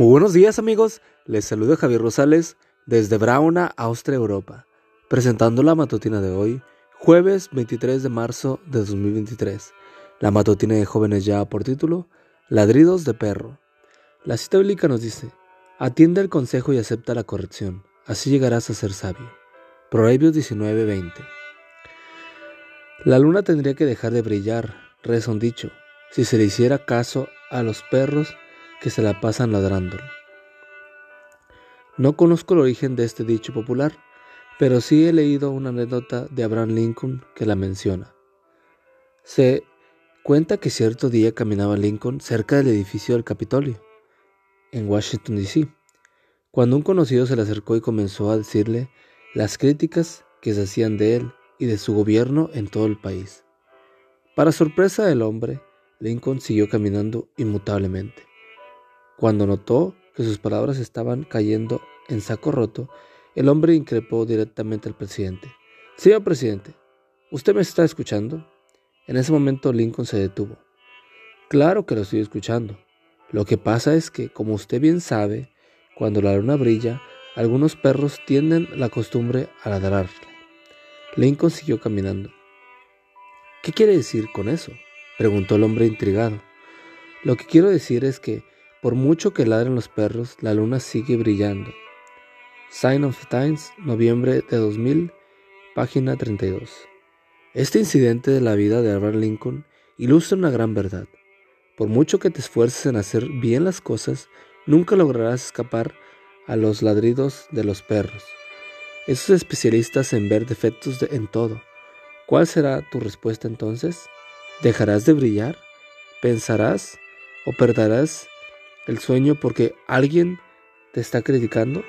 Muy buenos días amigos, les saludo Javier Rosales desde Brauna, Austria, Europa, presentando la matutina de hoy, jueves 23 de marzo de 2023. La matutina de jóvenes ya por título, Ladridos de perro. La cita bíblica nos dice, atiende el consejo y acepta la corrección, así llegarás a ser sabio. Proverbios 19:20. La luna tendría que dejar de brillar, reza un dicho, si se le hiciera caso a los perros que se la pasan ladrando. No conozco el origen de este dicho popular, pero sí he leído una anécdota de Abraham Lincoln que la menciona. Se cuenta que cierto día caminaba Lincoln cerca del edificio del Capitolio, en Washington, D.C., cuando un conocido se le acercó y comenzó a decirle las críticas que se hacían de él y de su gobierno en todo el país. Para sorpresa del hombre, Lincoln siguió caminando inmutablemente. Cuando notó que sus palabras estaban cayendo en saco roto, el hombre increpó directamente al presidente. Señor presidente, ¿usted me está escuchando? En ese momento Lincoln se detuvo. Claro que lo estoy escuchando. Lo que pasa es que, como usted bien sabe, cuando la luna brilla, algunos perros tienden la costumbre a ladrarle. Lincoln siguió caminando. ¿Qué quiere decir con eso? preguntó el hombre intrigado. Lo que quiero decir es que por mucho que ladren los perros, la luna sigue brillando. Sign of Times, noviembre de 2000, página 32. Este incidente de la vida de Abraham Lincoln ilustra una gran verdad. Por mucho que te esfuerces en hacer bien las cosas, nunca lograrás escapar a los ladridos de los perros. Esos especialistas en ver defectos en todo. ¿Cuál será tu respuesta entonces? ¿Dejarás de brillar? ¿Pensarás o perderás el sueño porque alguien te está criticando?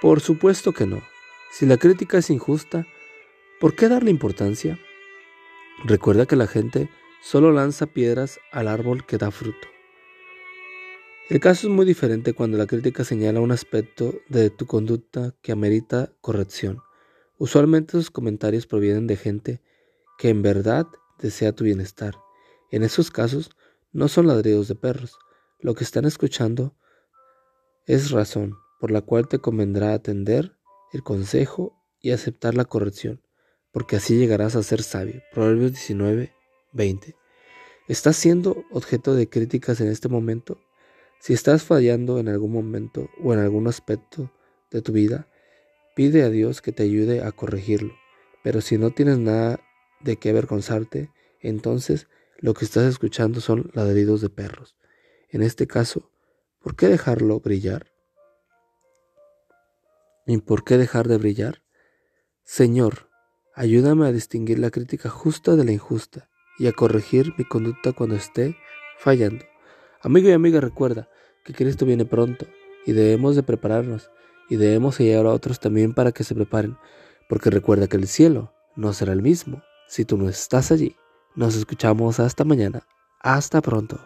Por supuesto que no. Si la crítica es injusta, ¿por qué darle importancia? Recuerda que la gente solo lanza piedras al árbol que da fruto. El caso es muy diferente cuando la crítica señala un aspecto de tu conducta que amerita corrección. Usualmente esos comentarios provienen de gente que en verdad desea tu bienestar. En esos casos no son ladridos de perros, lo que están escuchando es razón por la cual te convendrá atender el consejo y aceptar la corrección, porque así llegarás a ser sabio. Proverbios 19, 20. ¿Estás siendo objeto de críticas en este momento? Si estás fallando en algún momento o en algún aspecto de tu vida, pide a Dios que te ayude a corregirlo. Pero si no tienes nada de qué avergonzarte, entonces lo que estás escuchando son ladridos de perros. En este caso, ¿por qué dejarlo brillar? ¿Y por qué dejar de brillar? Señor, ayúdame a distinguir la crítica justa de la injusta y a corregir mi conducta cuando esté fallando. Amigo y amiga, recuerda que Cristo viene pronto y debemos de prepararnos y debemos ayudar a otros también para que se preparen, porque recuerda que el cielo no será el mismo si tú no estás allí. Nos escuchamos hasta mañana. Hasta pronto.